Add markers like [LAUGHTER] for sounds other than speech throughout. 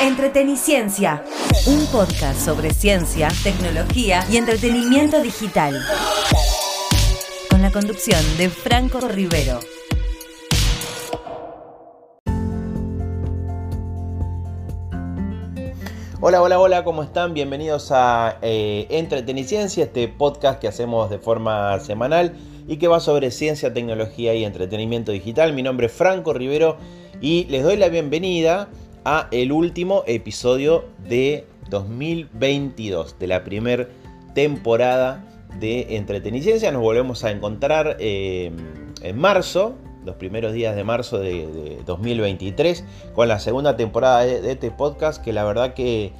Entreteniciencia, un podcast sobre ciencia, tecnología y entretenimiento digital. Con la conducción de Franco Rivero. Hola, hola, hola, ¿cómo están? Bienvenidos a eh, Entreteniciencia, este podcast que hacemos de forma semanal y que va sobre ciencia, tecnología y entretenimiento digital. Mi nombre es Franco Rivero y les doy la bienvenida a el último episodio de 2022, de la primera temporada de Entreteniciencia. Nos volvemos a encontrar eh, en marzo, los primeros días de marzo de, 2023, con la segunda temporada de, este podcast, que la verdad que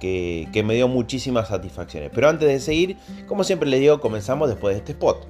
me dio muchísimas satisfacciones. Pero antes de seguir, como siempre les digo, comenzamos después de este spot.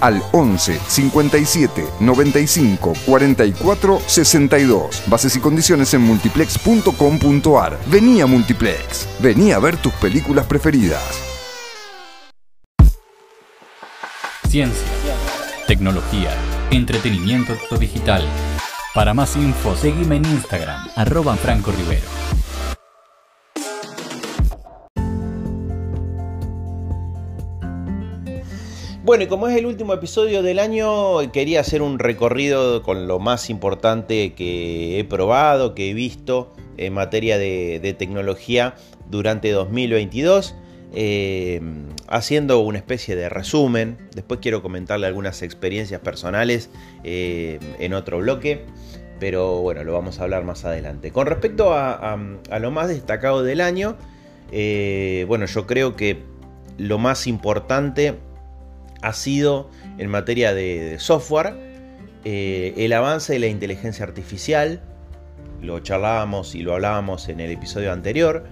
al 11 57 95 44 62. Bases y condiciones en multiplex.com.ar. Vení a Multiplex. Vení a ver tus películas preferidas. Ciencia, tecnología, entretenimiento digital. Para más info, seguime en Instagram, arroba Franco Rivero. Bueno, y como es el último episodio del año, quería hacer un recorrido con lo más importante que he probado, que he visto en materia de, tecnología durante 2022. Eh, haciendo una especie de resumen. Después quiero comentarle algunas experiencias personales eh, en otro bloque. Pero bueno, lo vamos a hablar más adelante. Con respecto a, lo más destacado del año, eh, bueno, yo creo que lo más importante ha sido en materia de, software eh, el avance de la inteligencia artificial. Lo charlábamos y lo hablábamos en el episodio anterior.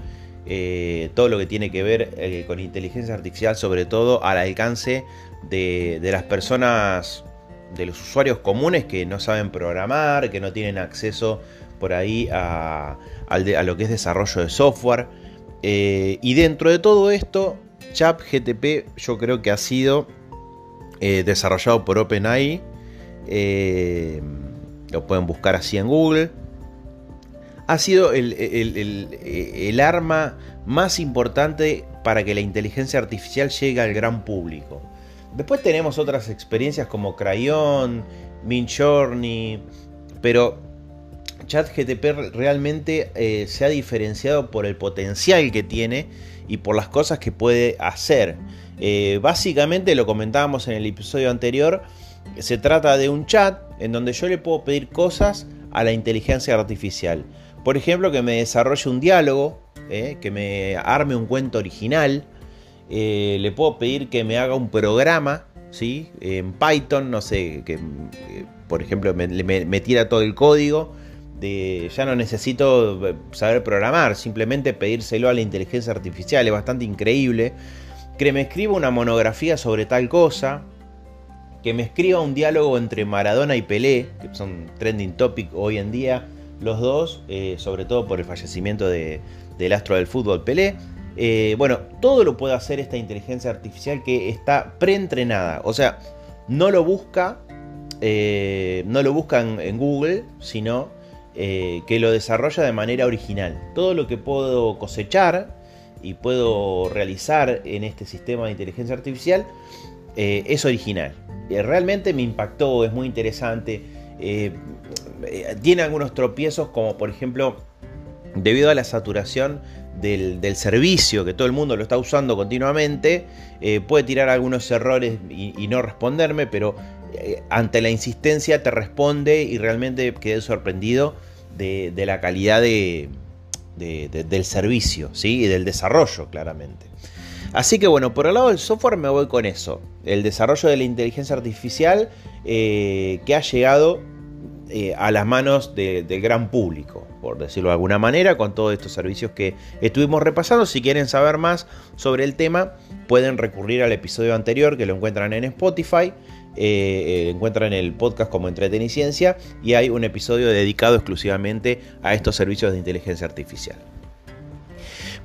Eh, todo lo que tiene que ver eh, con inteligencia artificial, sobre todo al alcance de, las personas, de los usuarios comunes que no saben programar, que no tienen acceso por ahí a, lo que es desarrollo de software. y dentro de todo esto, ChatGTP yo creo que ha sido eh, desarrollado por OpenAI. Eh, lo pueden buscar así en Google. Ha sido el, arma más importante para que la inteligencia artificial llegue al gran público. Después tenemos otras experiencias como Crayon, Midjourney, pero ChatGTP realmente eh, se ha diferenciado por el potencial que tiene y por las cosas que puede hacer. Eh, básicamente lo comentábamos en el episodio anterior, se trata de un chat en donde yo le puedo pedir cosas a la inteligencia artificial. Por ejemplo, que me desarrolle un diálogo, eh, que me arme un cuento original. Eh, le puedo pedir que me haga un programa, ¿sí? En Python, no sé, que por ejemplo me, tira todo el código. Ya no necesito saber programar, simplemente pedírselo a la inteligencia artificial, es bastante increíble que me escriba una monografía sobre tal cosa, que me escriba un diálogo entre Maradona y Pelé, que son trending topic hoy en día, los dos, eh, sobre todo por el fallecimiento del astro del fútbol Pelé. Eh, bueno, todo lo puede hacer esta inteligencia artificial que está preentrenada, o sea, no lo busca, eh, no lo busca en Google, sino que lo desarrolla de manera original. Todo lo que puedo cosechar y puedo realizar en este sistema de inteligencia artificial eh, es original. Eh, realmente me impactó, es muy interesante. Eh, tiene algunos tropiezos como por ejemplo debido a la saturación del, servicio que todo el mundo lo está usando continuamente, puede tirar algunos errores y, no responderme, pero ante la insistencia te responde y realmente quedé sorprendido de la calidad de, del servicio ¿sí? y del desarrollo, claramente. Así que bueno, por el lado del software me voy con eso. El desarrollo de la inteligencia artificial eh, que ha llegado eh, a las manos del gran público, por decirlo de alguna manera, con todos estos servicios que estuvimos repasando. Si quieren saber más sobre el tema, pueden recurrir al episodio anterior que lo encuentran en Spotify. Eh, encuentran el podcast como Entreteniciencia y hay un episodio dedicado exclusivamente a estos servicios de inteligencia artificial.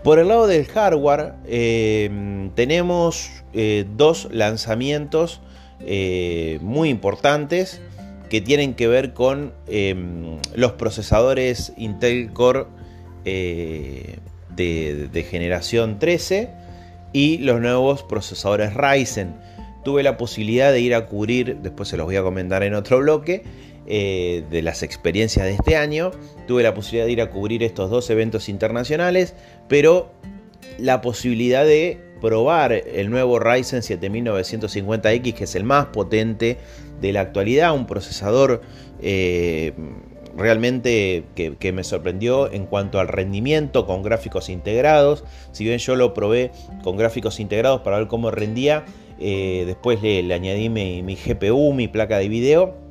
Por el lado del hardware, eh, tenemos eh, dos lanzamientos eh, muy importantes que tienen que ver con los procesadores Intel Core de, de, generación 13 y los nuevos procesadores Ryzen. Tuve la posibilidad de ir a cubrir, después se los voy a comentar en otro bloque, eh, de las experiencias de este año. Tuve la posibilidad de ir a cubrir estos dos eventos internacionales, pero la posibilidad de probar el nuevo Ryzen 7950X, que es el más potente de la actualidad, un procesador eh, realmente que, me sorprendió en cuanto al rendimiento con gráficos integrados. Si bien yo lo probé con gráficos integrados para ver cómo rendía, eh, después le, añadí mi, GPU, mi placa de video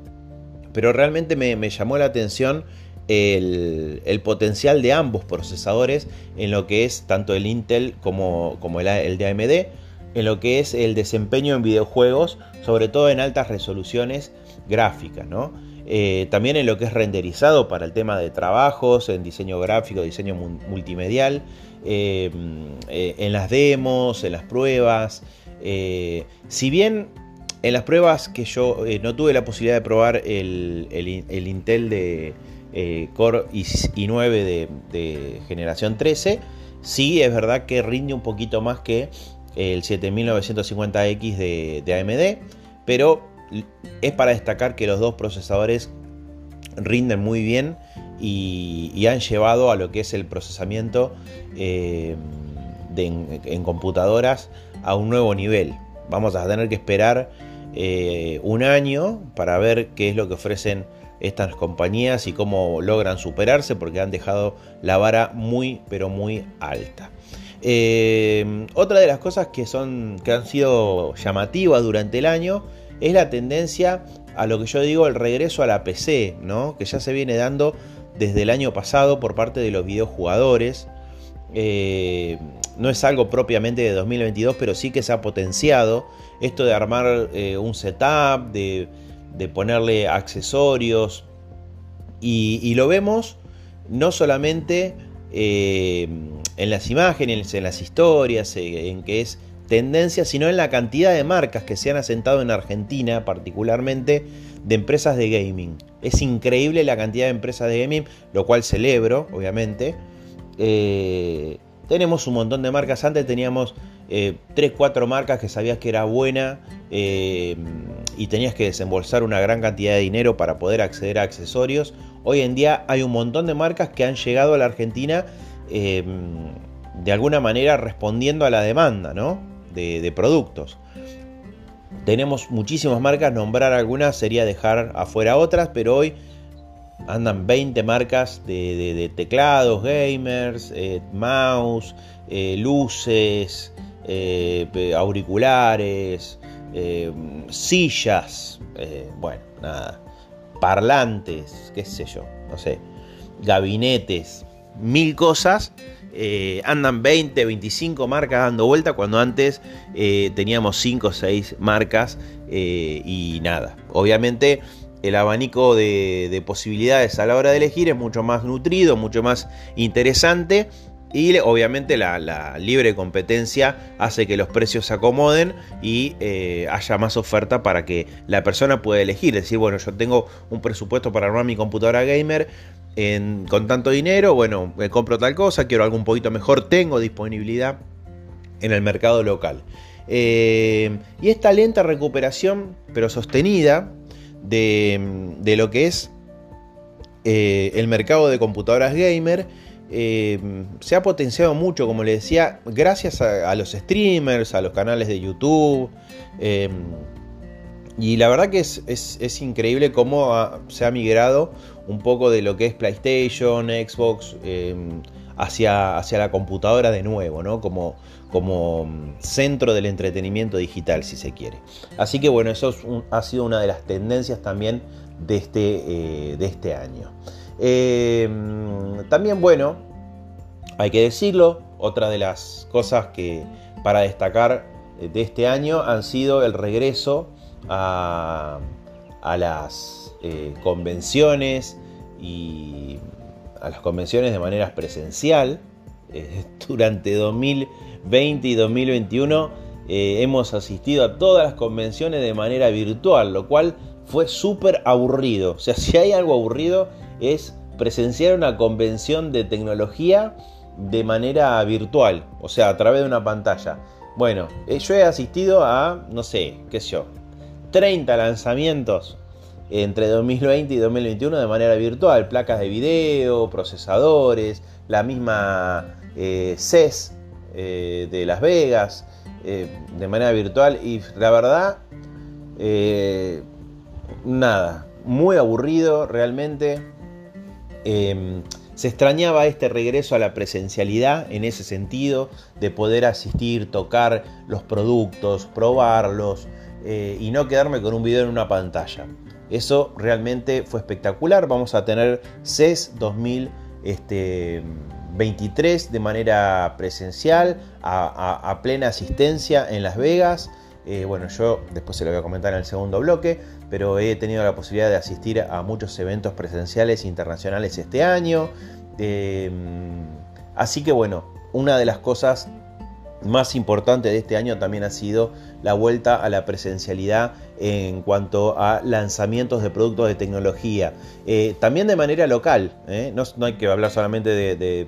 pero realmente me, llamó la atención el, potencial de ambos procesadores en lo que es tanto el Intel como, como el, de AMD, en lo que es el desempeño en videojuegos, sobre todo en altas resoluciones gráficas, eh, también en lo que es renderizado para el tema de trabajos, en diseño gráfico, diseño multimedial, eh, en las demos, en las pruebas. Si bien en las pruebas que yo eh, no tuve la posibilidad de probar el, Intel de eh, Core i9 de, generación 13, sí es verdad que rinde un poquito más que el 7950X de, AMD, pero es para destacar que los dos procesadores rinden muy bien y, han llevado a lo que es el procesamiento eh, en computadoras a un nuevo nivel. Vamos a tener que esperar eh, un año para ver qué es lo que ofrecen estas compañías y cómo logran superarse porque han dejado la vara muy pero muy alta. Eh, otra de las cosas que, son, que han sido llamativas durante el año es la tendencia a lo que yo digo el regreso a la PC, ¿no? que ya se viene dando desde el año pasado por parte de los videojugadores. Eh, no es algo propiamente de 2022, pero sí que se ha potenciado esto de armar eh, un setup, de, ponerle accesorios. Y, lo vemos no solamente eh, en las imágenes, en las historias, eh, en que es tendencia, sino en la cantidad de marcas que se han asentado en Argentina, particularmente de empresas de gaming. Es increíble la cantidad de empresas de gaming, lo cual celebro, obviamente. Tenemos un montón de marcas. Antes teníamos 3, eh, 4 marcas que sabías que era buena eh, y tenías que desembolsar una gran cantidad de dinero para poder acceder a accesorios. Hoy en día hay un montón de marcas que han llegado a la Argentina eh, de alguna manera respondiendo a la demanda de, de productos. Tenemos muchísimas marcas, nombrar algunas sería dejar afuera otras, pero hoy andan 20 marcas de, teclados, gamers, mouse, luces, eh, auriculares, eh, sillas, eh, bueno, nada, parlantes, qué sé yo, no sé, gabinetes, mil cosas. andan 20, 25 marcas dando vuelta cuando antes teníamos 5 o 6 marcas y nada. Obviamente el abanico de, de, posibilidades a la hora de elegir es mucho más nutrido, mucho más interesante y obviamente la, libre competencia hace que los precios se acomoden y eh, haya más oferta para que la persona pueda elegir. Decir, bueno, yo tengo un presupuesto para armar mi computadora gamer con tanto dinero, bueno, me compro tal cosa, quiero algo un poquito mejor, tengo disponibilidad en el mercado local. Eh, y esta lenta recuperación, pero sostenida, de, lo que es eh, el mercado de computadoras gamer, eh, se ha potenciado mucho, como le decía, gracias a, los streamers, a los canales de YouTube. Em, y la verdad que es, increíble cómo se ha migrado un poco de lo que es PlayStation, Xbox, hacia, hacia, la computadora de nuevo, ¿no? Como, como centro del entretenimiento digital, si se quiere. Así que bueno, eso ha sido una de las tendencias también de este, de este año. también, bueno, hay que decirlo, otra de las cosas que para destacar de este año han sido el regreso a, las eh, convenciones y a las convenciones de manera presencial. Eh, [LAUGHS] durante 2020 y 2021 eh, hemos asistido a todas las convenciones de manera virtual, lo cual fue súper aburrido. O sea, [LAUGHS] si hay algo aburrido es presenciar una convención de tecnología de manera virtual, o sea, a través de una pantalla. Bueno, yo he asistido a, no sé, qué sé yo, 30 lanzamientos entre 2020 y 2021 de manera virtual, placas de video, procesadores, la misma eh, CES eh, de Las Vegas, eh, de manera virtual y la verdad, nada, muy aburrido realmente. Em, se extrañaba este regreso a la presencialidad en ese sentido, de poder asistir, tocar los productos, probarlos, y no quedarme con un video en una pantalla. Eso realmente fue espectacular. Vamos a tener CES 2023 de manera presencial, a, plena asistencia en Las Vegas. Eh, bueno, yo después se lo voy a comentar en el segundo bloque, pero he tenido la posibilidad de asistir a muchos eventos presenciales internacionales este año. Eh, así que bueno, una de las cosas más importante de este año también ha sido la vuelta a la presencialidad en cuanto a lanzamientos de productos de tecnología. Eh, también de manera local, ¿eh? no, hay que hablar solamente de,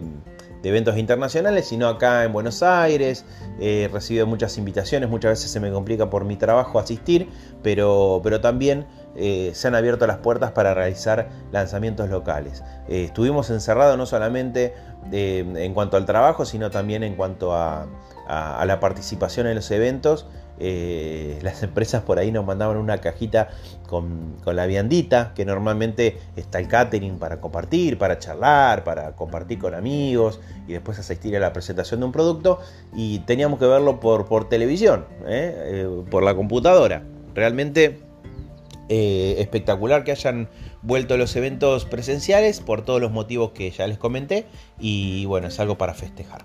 eventos internacionales, sino acá en Buenos Aires. he recibido muchas invitaciones, muchas veces se me complica por mi trabajo asistir, pero, pero también eh, se han abierto las puertas para realizar lanzamientos locales. estuvimos encerrados no solamente en cuanto al trabajo, sino también en cuanto a, la participación en los eventos, eh, las empresas por ahí nos mandaban una cajita con, la viandita, que normalmente está el catering para compartir, para charlar, para compartir con amigos y después asistir a la presentación de un producto y teníamos que verlo por, por televisión, ¿eh? Eh, por la computadora. Realmente espectacular que hayan vuelto los eventos presenciales por todos los motivos que ya les comenté y bueno, es algo para festejar.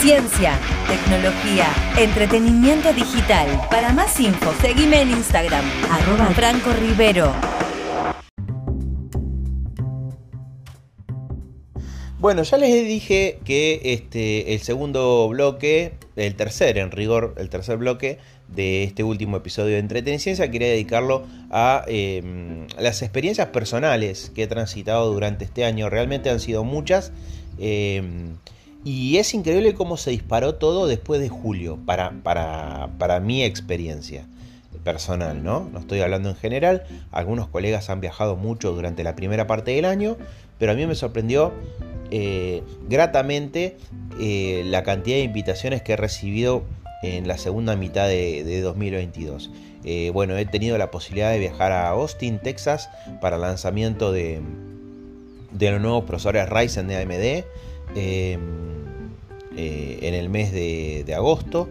Ciencia, tecnología, entretenimiento digital. Para más info, seguime en Instagram, arroba Franco Rivero. Bueno, ya les dije que este, el segundo bloque, el tercer en rigor, el tercer bloque de este último episodio de Entreteniciencia, quería dedicarlo a em, las experiencias personales que he transitado durante este año. Realmente han sido muchas. Em, y es increíble cómo se disparó todo después de julio, para, para, mi experiencia personal, ¿no? No estoy hablando en general. Algunos colegas han viajado mucho durante la primera parte del año, pero a mí me sorprendió eh, gratamente eh, la cantidad de invitaciones que he recibido en la segunda mitad de, 2022. Eh, bueno, he tenido la posibilidad de viajar a Austin, Texas, para el lanzamiento de, los nuevos profesores Ryzen de AMD. Eh, en el mes de, agosto.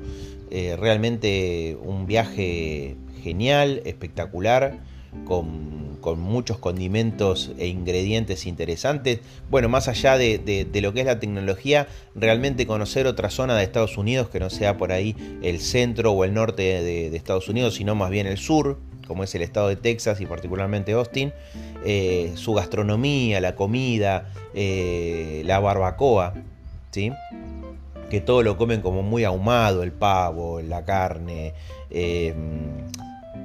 Realmente un viaje genial, espectacular, con, muchos condimentos e ingredientes interesantes. Bueno, más allá de, lo que es la tecnología, realmente conocer otra zona de Estados Unidos que no sea por ahí el centro o el norte de, Estados Unidos, sino más bien el sur, como es el estado de Texas y particularmente Austin, eh, su gastronomía, la comida, la barbacoa, ¿sí? que todo lo comen como muy ahumado, el pavo, la carne. Em,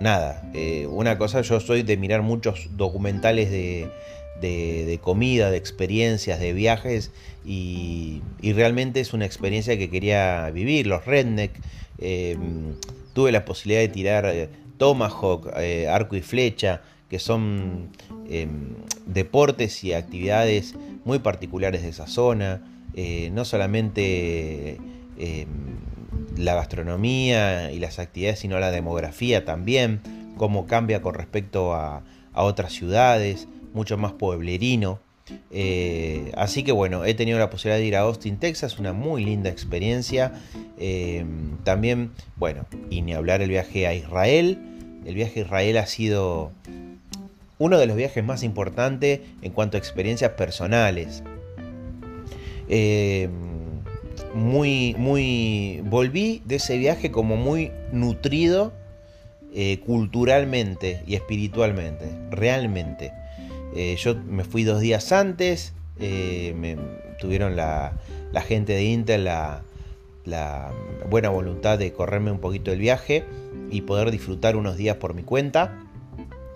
nada, eh, una cosa, yo soy de mirar muchos documentales de, comida, de experiencias, de viajes y, realmente es una experiencia que quería vivir. Los redneck, em, tuve la posibilidad de tirar eh, tomahawk, eh, arco y flecha, que son em, deportes y actividades muy particulares de esa zona. No solamente em, la gastronomía y las actividades, sino la demografía también, cómo cambia con respecto a, otras ciudades, mucho más pueblerino. Eh, así que bueno, he tenido la posibilidad de ir a Austin, Texas, una muy linda experiencia. Eh, también, bueno, y ni hablar el viaje a Israel. El viaje a Israel ha sido uno de los viajes más importantes en cuanto a experiencias personales. Eh, muy, muy. Volví de ese viaje como muy nutrido culturalmente y espiritualmente, realmente. Eh, yo me fui dos días antes, eh, me, tuvieron la, gente de Intel la, la, buena voluntad de correrme un poquito el viaje y poder disfrutar unos días por mi cuenta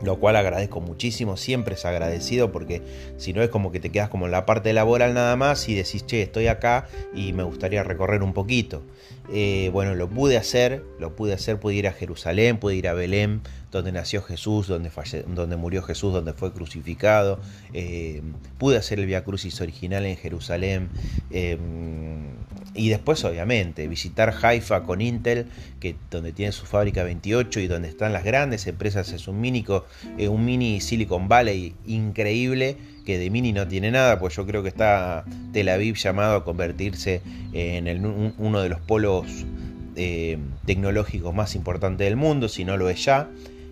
lo cual agradezco muchísimo, siempre es agradecido porque si no es como que te quedas como en la parte laboral nada más y decís, che, estoy acá y me gustaría recorrer un poquito. Eh, bueno, lo pude hacer, lo pude hacer, pude ir a Jerusalén, pude ir a Belén, donde nació Jesús, donde, donde murió Jesús, donde fue crucificado. Eh, pude hacer el Via Crucis original en Jerusalén. Eh, y después, obviamente, visitar Haifa con Intel, que, donde tiene su fábrica 28 y donde están las grandes empresas, es un mini, un mini Silicon Valley increíble, que de mini no tiene nada, pues yo creo que está Tel Aviv llamado a convertirse en uno de los polos eh, tecnológicos más importantes del mundo, si no lo es ya.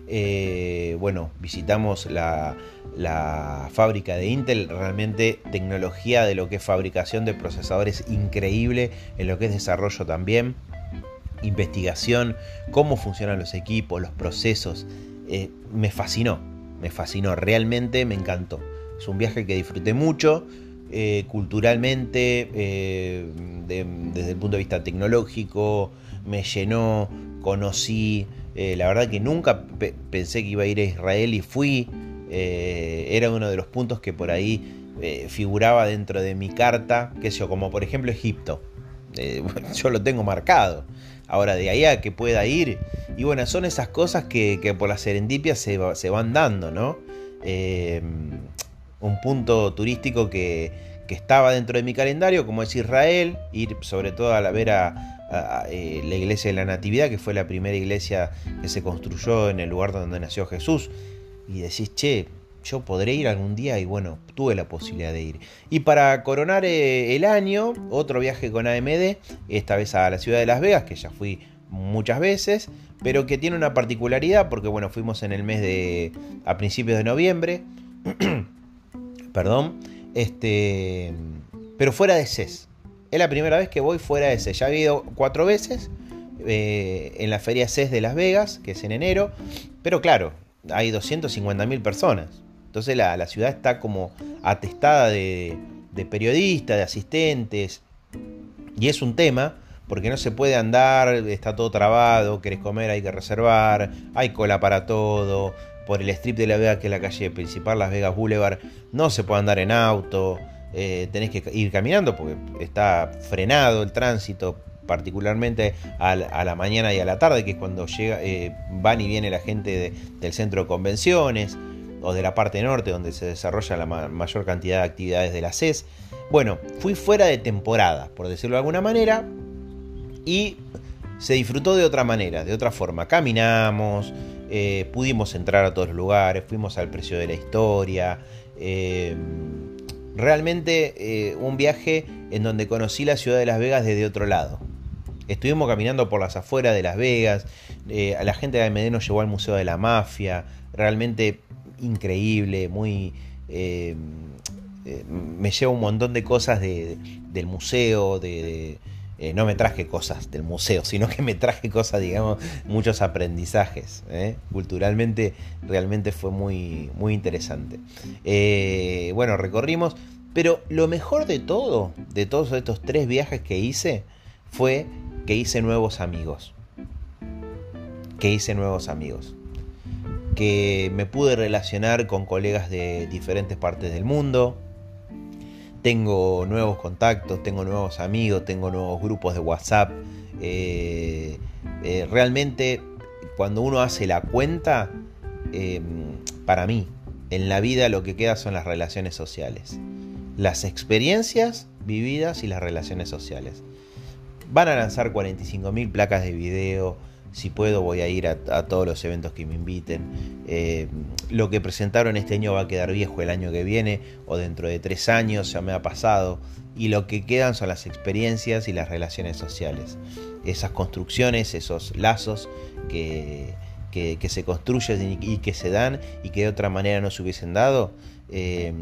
Eh, bueno, visitamos la, fábrica de Intel, realmente tecnología de lo que es fabricación de procesadores increíble, en lo que es desarrollo también, investigación, cómo funcionan los equipos, los procesos. Eh, me fascinó, me fascinó, realmente me encantó. Es un viaje que disfruté mucho. Eh, culturalmente, desde el punto de vista tecnológico, me llenó, conocí, eh, la verdad que nunca pensé que iba a ir a Israel y fui. Eh, era uno de los puntos que por ahí eh, figuraba dentro de mi carta, que yo, como por ejemplo Egipto. [LAUGHS] yo lo tengo marcado. Ahora de ahí a que pueda ir. Y bueno, son esas cosas que, por la serendipia se, se, van dando, ¿no? Un punto turístico que, que estaba dentro de mi calendario, como es Israel, ir sobre todo a la ver a, eh, la iglesia de la Natividad, que fue la primera iglesia que se construyó en el lugar donde nació Jesús, y decís, che, yo podré ir algún día y bueno, tuve la posibilidad de ir. Y para coronar eh, el año, otro viaje con AMD, esta vez a la ciudad de Las Vegas, que ya fui muchas veces, pero que tiene una particularidad porque bueno, fuimos en el mes de a principios de noviembre. [CLEARS THROAT] Perdón, este, pero fuera de CES. Es la primera vez que voy fuera de CES. Ya he ido cuatro veces eh, en la feria CES de Las Vegas, que es en enero. Pero claro, hay 250.000 personas. Entonces la, ciudad está como atestada de, periodistas, de asistentes. Y es un tema, porque no se puede andar, está todo trabado, querés comer, hay que reservar, hay cola para todo. Por el strip de La Vega, que es la calle principal, Las Vegas Boulevard, no se puede andar en auto. Eh, tenés que ir caminando porque está frenado el tránsito, particularmente a la, mañana y a la tarde, que es cuando llega, eh, van y viene la gente del centro de convenciones o de la parte norte donde se desarrolla la mayor cantidad de actividades de la CES. Bueno, fui fuera de temporada, por decirlo de alguna manera, y se disfrutó de otra manera, de otra forma. Caminamos, eh, pudimos entrar a todos los lugares, fuimos al precio de la historia. Realmente eh, un viaje en donde conocí la ciudad de Las Vegas desde otro lado. Estuvimos caminando por las afueras de Las Vegas, eh, la gente de AMD nos llevó al Museo de la Mafia, realmente increíble, muy... Eh, me lleva un montón de cosas del museo, de, eh, no me traje cosas del museo, sino que me traje cosas, digamos, muchos aprendizajes. ¿eh? Culturalmente realmente fue muy, muy interesante. Eh, bueno, recorrimos, pero lo mejor de todo, de todos estos tres viajes que hice, fue que hice nuevos amigos. Que hice nuevos amigos. Que me pude relacionar con colegas de diferentes partes del mundo tengo nuevos contactos, tengo nuevos amigos, tengo nuevos grupos de WhatsApp. Eh, eh, realmente cuando uno hace la cuenta, em, para mí, en la vida lo que queda son las relaciones sociales. Las experiencias vividas y las relaciones sociales. Van a lanzar 45.000 placas de video, si puedo voy a ir a, todos los eventos que me inviten. Eh, lo que presentaron este año va a quedar viejo el año que viene o dentro de tres años, ya me ha pasado. Y lo que quedan son las experiencias y las relaciones sociales. Esas construcciones, esos lazos que, se construyen y, que se dan y que de otra manera no se hubiesen dado. Eh,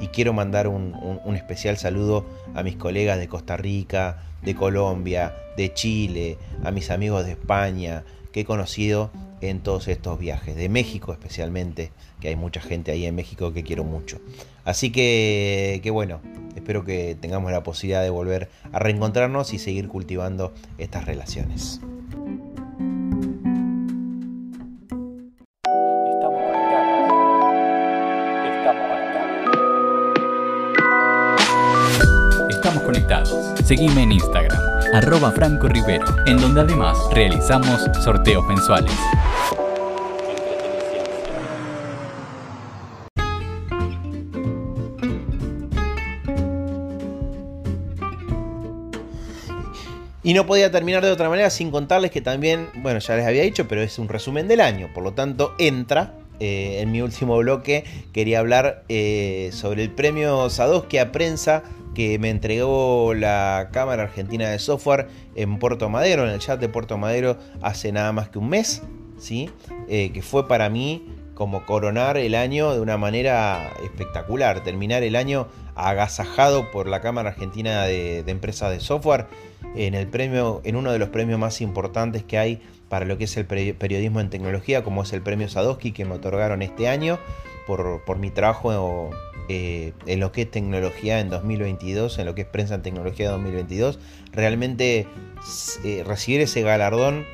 y quiero mandar un, especial saludo a mis colegas de Costa Rica, de Colombia, de Chile, a mis amigos de España que he conocido en todos estos viajes, de México especialmente, que hay mucha gente ahí en México que quiero mucho. Así que, que bueno, espero que tengamos la posibilidad de volver a reencontrarnos y seguir cultivando estas relaciones. Seguime en Instagram, arroba Franco Rivero, en donde además realizamos sorteos mensuales. Y no podía terminar de otra manera sin contarles que también, bueno, ya les había dicho, pero es un resumen del año, por lo tanto entra eh, en mi último bloque quería hablar eh, sobre el premio Sadowski a prensa que me entregó la Cámara Argentina de Software en Puerto Madero, en el chat de Puerto Madero, hace nada más que un mes, ¿sí? Eh, que fue para mí como coronar el año de una manera espectacular, terminar el año agasajado por la Cámara Argentina de, Empresas de Software en el premio, en uno de los premios más importantes que hay para lo que es el periodismo en tecnología, como es el premio Sadowski que me otorgaron este año por, por mi trabajo eh, en lo que es tecnología en 2022, en lo que es prensa en tecnología 2022, realmente eh, recibir ese galardón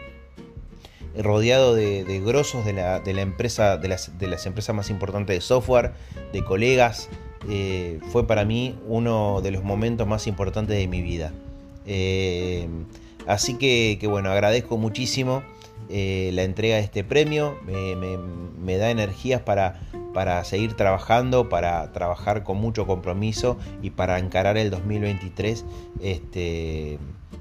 rodeado de, grosos de la, empresa, de las, empresas más importantes de software, de colegas, eh, fue para mí uno de los momentos más importantes de mi vida. así que, bueno, agradezco muchísimo la entrega de este premio, me da energías para para seguir trabajando, para trabajar con mucho compromiso y para encarar el 2023 este,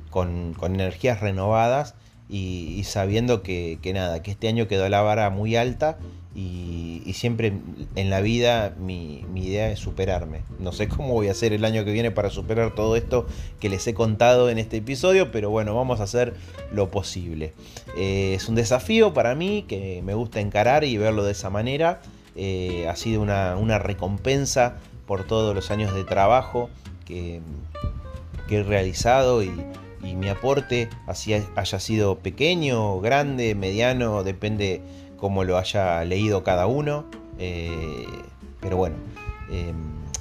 con, energías renovadas y, sabiendo que, nada, que este año quedó la vara muy alta y, siempre en la vida mi, idea es superarme. No sé cómo voy a hacer el año que viene para superar todo esto que les he contado en este episodio, pero bueno, vamos a hacer lo posible. Eh, es un desafío para mí que me gusta encarar y verlo de esa manera. Eh, ha sido una, recompensa por todos los años de trabajo que, he realizado y, mi aporte así haya sido pequeño, grande, mediano, depende cómo lo haya leído cada uno. Eh, pero bueno, em,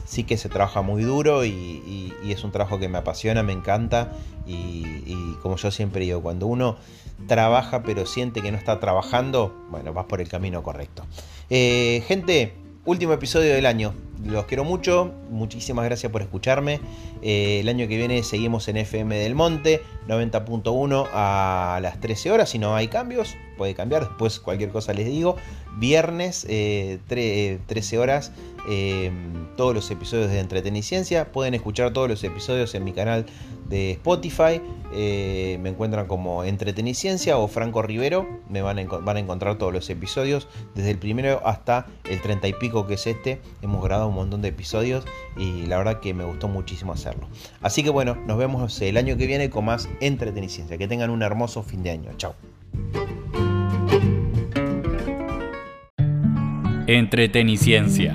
sí que se trabaja muy duro y, es un trabajo que me apasiona, me encanta y como yo siempre digo, cuando uno trabaja pero siente que no está trabajando, bueno, vas por el camino correcto. Eh, gente, último episodio del año. Los quiero mucho, muchísimas gracias por escucharme. Eh, el año que viene seguimos en FM del Monte, 90.1 a las 13 horas. Si no hay cambios, puede cambiar. Después cualquier cosa les digo. Viernes, 13 eh, horas, todos los episodios de Entreteniciencia. Pueden escuchar todos los episodios en mi canal de Spotify. Eh, me encuentran como Entreteniciencia o Franco Rivero. Me van a, van a, encontrar todos los episodios, desde el primero hasta el treinta y pico que es este. Hemos grabado un montón de episodios y la verdad que me gustó muchísimo hacerlo. Así que bueno, nos vemos el año que viene con más Entreteniciencia. Que tengan un hermoso fin de año. Chao. Entreteniciencia,